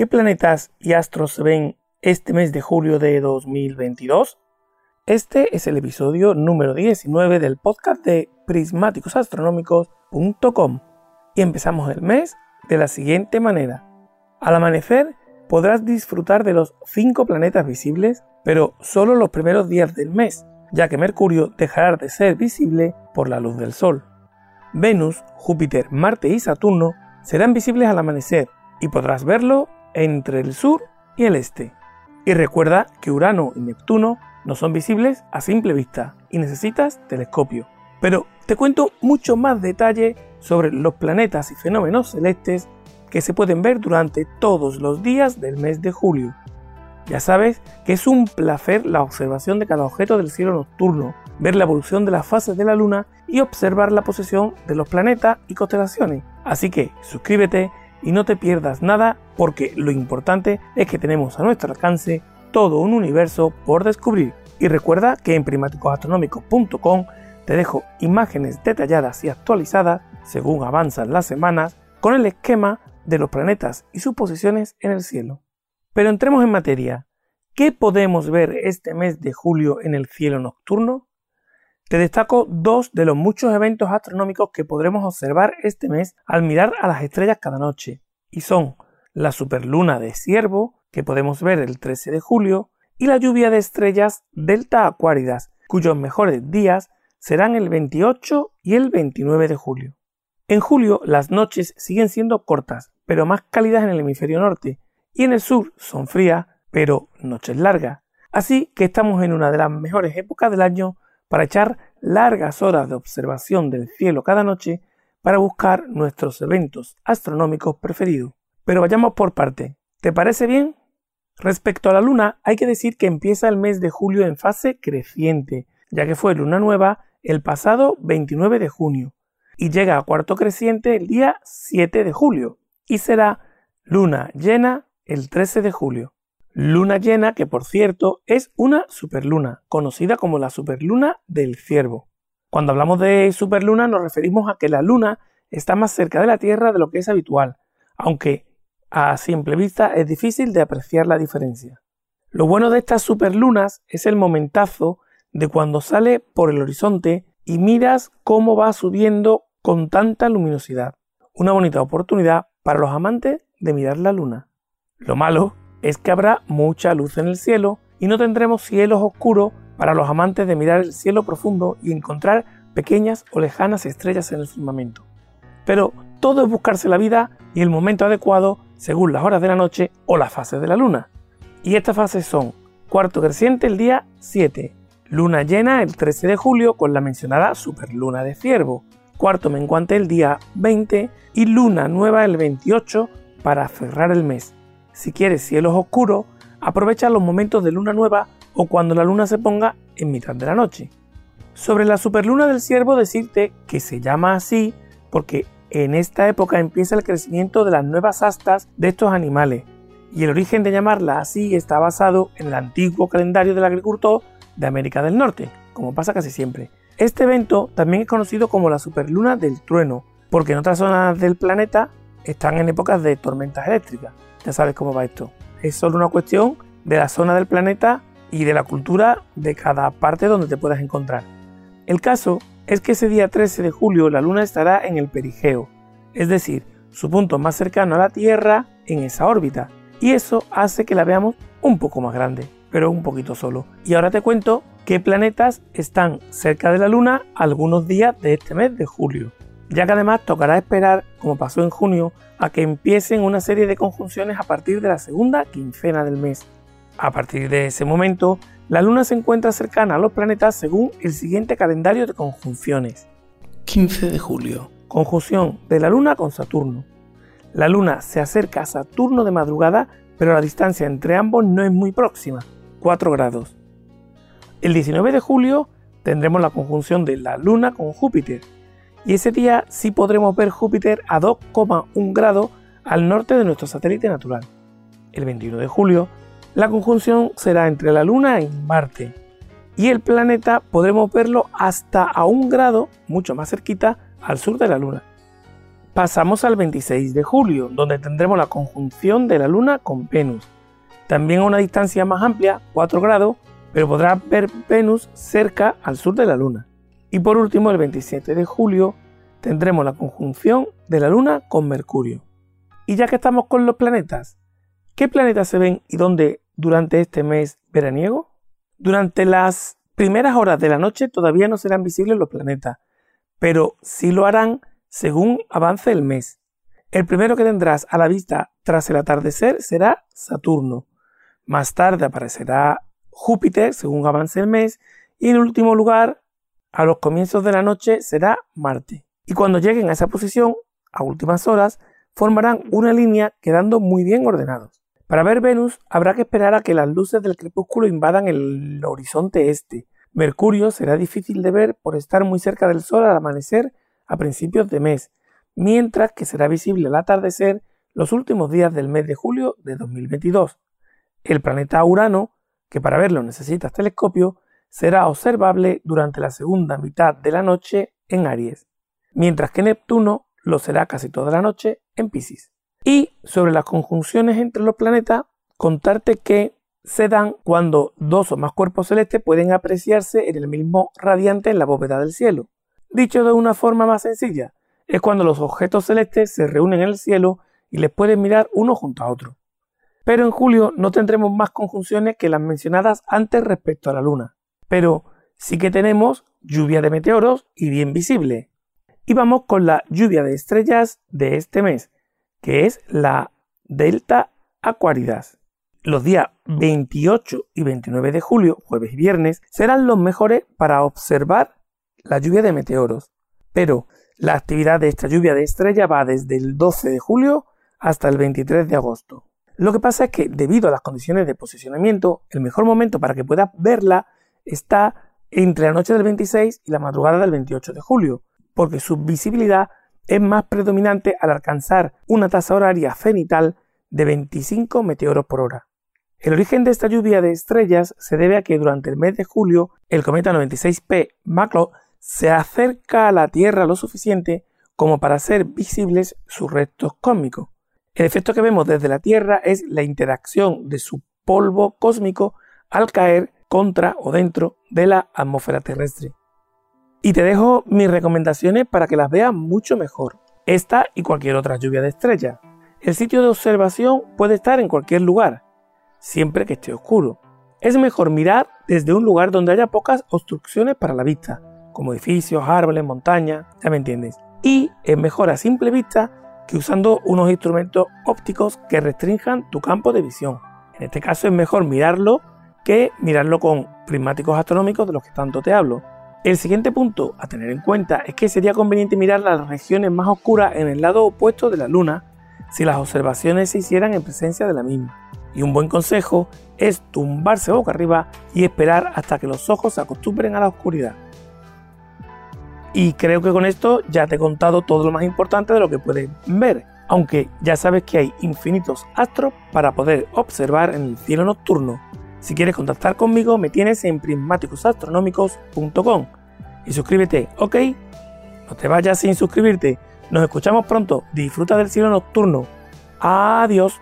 ¿Qué planetas y astros se ven este mes de julio de 2022? Este es el episodio número 19 del podcast de prismáticosastronómicos.com y empezamos el mes de la siguiente manera. Al amanecer podrás disfrutar de los 5 planetas visibles, pero solo los primeros días del mes, ya que Mercurio dejará de ser visible por la luz del Sol. Venus, Júpiter, Marte y Saturno serán visibles al amanecer y podrás verlo entre el sur y el este. Y recuerda que Urano y Neptuno no son visibles a simple vista y necesitas telescopio. Pero te cuento mucho más detalle sobre los planetas y fenómenos celestes que se pueden ver durante todos los días del mes de julio. Ya sabes que es un placer la observación de cada objeto del cielo nocturno, ver la evolución de las fases de la luna y observar la posición de los planetas y constelaciones. Así que suscríbete y no te pierdas nada porque lo importante es que tenemos a nuestro alcance todo un universo por descubrir. Y recuerda que en primáticosastronómicos.com te dejo imágenes detalladas y actualizadas según avanzan las semanas con el esquema de los planetas y sus posiciones en el cielo. Pero entremos en materia. ¿Qué podemos ver este mes de julio en el cielo nocturno? Te destaco dos de los muchos eventos astronómicos que podremos observar este mes al mirar a las estrellas cada noche, y son la superluna de Ciervo, que podemos ver el 13 de julio, y la lluvia de estrellas Delta Aquáridas, cuyos mejores días serán el 28 y el 29 de julio. En julio las noches siguen siendo cortas, pero más cálidas en el hemisferio norte, y en el sur son frías, pero noches largas. Así que estamos en una de las mejores épocas del año para echar largas horas de observación del cielo cada noche para buscar nuestros eventos astronómicos preferidos. Pero vayamos por parte. ¿Te parece bien? Respecto a la luna, hay que decir que empieza el mes de julio en fase creciente, ya que fue luna nueva el pasado 29 de junio, y llega a cuarto creciente el día 7 de julio, y será luna llena el 13 de julio. Luna llena que por cierto es una superluna, conocida como la superluna del ciervo. Cuando hablamos de superluna nos referimos a que la luna está más cerca de la Tierra de lo que es habitual, aunque a simple vista es difícil de apreciar la diferencia. Lo bueno de estas superlunas es el momentazo de cuando sale por el horizonte y miras cómo va subiendo con tanta luminosidad. Una bonita oportunidad para los amantes de mirar la luna. Lo malo es que habrá mucha luz en el cielo y no tendremos cielos oscuros para los amantes de mirar el cielo profundo y encontrar pequeñas o lejanas estrellas en el firmamento. Pero todo es buscarse la vida y el momento adecuado según las horas de la noche o las fases de la luna. Y estas fases son cuarto creciente el día 7, luna llena el 13 de julio con la mencionada superluna de ciervo, cuarto menguante el día 20 y luna nueva el 28 para cerrar el mes. Si quieres cielos oscuros, aprovecha los momentos de luna nueva o cuando la luna se ponga en mitad de la noche. Sobre la superluna del ciervo decirte que se llama así porque en esta época empieza el crecimiento de las nuevas astas de estos animales y el origen de llamarla así está basado en el antiguo calendario del agricultor de América del Norte, como pasa casi siempre. Este evento también es conocido como la superluna del trueno, porque en otras zonas del planeta están en épocas de tormentas eléctricas. Ya sabes cómo va esto. Es solo una cuestión de la zona del planeta y de la cultura de cada parte donde te puedas encontrar. El caso es que ese día 13 de julio la luna estará en el perigeo, es decir, su punto más cercano a la Tierra en esa órbita, y eso hace que la veamos un poco más grande, pero un poquito solo. Y ahora te cuento qué planetas están cerca de la luna algunos días de este mes de julio ya que además tocará esperar, como pasó en junio, a que empiecen una serie de conjunciones a partir de la segunda quincena del mes. A partir de ese momento, la Luna se encuentra cercana a los planetas según el siguiente calendario de conjunciones. 15 de julio. Conjunción de la Luna con Saturno. La Luna se acerca a Saturno de madrugada, pero la distancia entre ambos no es muy próxima, 4 grados. El 19 de julio tendremos la conjunción de la Luna con Júpiter, y ese día sí podremos ver Júpiter a 2,1 grados al norte de nuestro satélite natural. El 21 de julio, la conjunción será entre la Luna y Marte, y el planeta podremos verlo hasta a un grado, mucho más cerquita, al sur de la Luna. pasamos al 26 de julio, donde tendremos la conjunción de la Luna con Venus. También a una distancia más amplia, 4 grados, pero podrás ver Venus cerca al sur de la Luna. Y por último, el 27 de julio, tendremos la conjunción de la Luna con Mercurio. Y ya que estamos con los planetas, ¿qué planetas se ven y dónde durante este mes veraniego? Durante las primeras horas de la noche todavía no serán visibles los planetas, pero sí lo harán según avance el mes. El primero que tendrás a la vista tras el atardecer será Saturno. Más tarde aparecerá Júpiter según avance el mes y en último lugar, a los comienzos de la noche será Marte. Y cuando lleguen a esa posición, a últimas horas, formarán una línea quedando muy bien ordenados. Para ver Venus habrá que esperar a que las luces del crepúsculo invadan el horizonte este. Mercurio será difícil de ver por estar muy cerca del Sol al amanecer a principios de mes, mientras que será visible al atardecer los últimos días del mes de julio de 2022. El planeta Urano, que para verlo necesitas telescopio, será observable durante la segunda mitad de la noche en Aries, mientras que Neptuno lo será casi toda la noche en Pisces. Y sobre las conjunciones entre los planetas, contarte que se dan cuando dos o más cuerpos celestes pueden apreciarse en el mismo radiante en la bóveda del cielo. Dicho de una forma más sencilla, es cuando los objetos celestes se reúnen en el cielo y les pueden mirar uno junto a otro. Pero en julio no tendremos más conjunciones que las mencionadas antes respecto a la Luna. Pero sí que tenemos lluvia de meteoros y bien visible. Y vamos con la lluvia de estrellas de este mes, que es la Delta Aquaridas. Los días 28 y 29 de julio, jueves y viernes, serán los mejores para observar la lluvia de meteoros. Pero la actividad de esta lluvia de estrella va desde el 12 de julio hasta el 23 de agosto. Lo que pasa es que debido a las condiciones de posicionamiento, el mejor momento para que puedas verla está entre la noche del 26 y la madrugada del 28 de julio, porque su visibilidad es más predominante al alcanzar una tasa horaria cenital de 25 meteoros por hora. El origen de esta lluvia de estrellas se debe a que durante el mes de julio el cometa 96P Maclo se acerca a la Tierra lo suficiente como para ser visibles sus restos cósmicos. El efecto que vemos desde la Tierra es la interacción de su polvo cósmico al caer contra o dentro de la atmósfera terrestre. Y te dejo mis recomendaciones para que las veas mucho mejor. Esta y cualquier otra lluvia de estrellas. El sitio de observación puede estar en cualquier lugar, siempre que esté oscuro. Es mejor mirar desde un lugar donde haya pocas obstrucciones para la vista, como edificios, árboles, montañas, ya me entiendes. Y es mejor a simple vista que usando unos instrumentos ópticos que restrinjan tu campo de visión. En este caso es mejor mirarlo que mirarlo con prismáticos astronómicos de los que tanto te hablo. El siguiente punto a tener en cuenta es que sería conveniente mirar las regiones más oscuras en el lado opuesto de la Luna si las observaciones se hicieran en presencia de la misma. Y un buen consejo es tumbarse boca arriba y esperar hasta que los ojos se acostumbren a la oscuridad. Y creo que con esto ya te he contado todo lo más importante de lo que puedes ver, aunque ya sabes que hay infinitos astros para poder observar en el cielo nocturno si quieres contactar conmigo, me tienes en prismáticosastronómicos.com y suscríbete, ¿ok? No te vayas sin suscribirte. Nos escuchamos pronto. Disfruta del cielo nocturno. Adiós.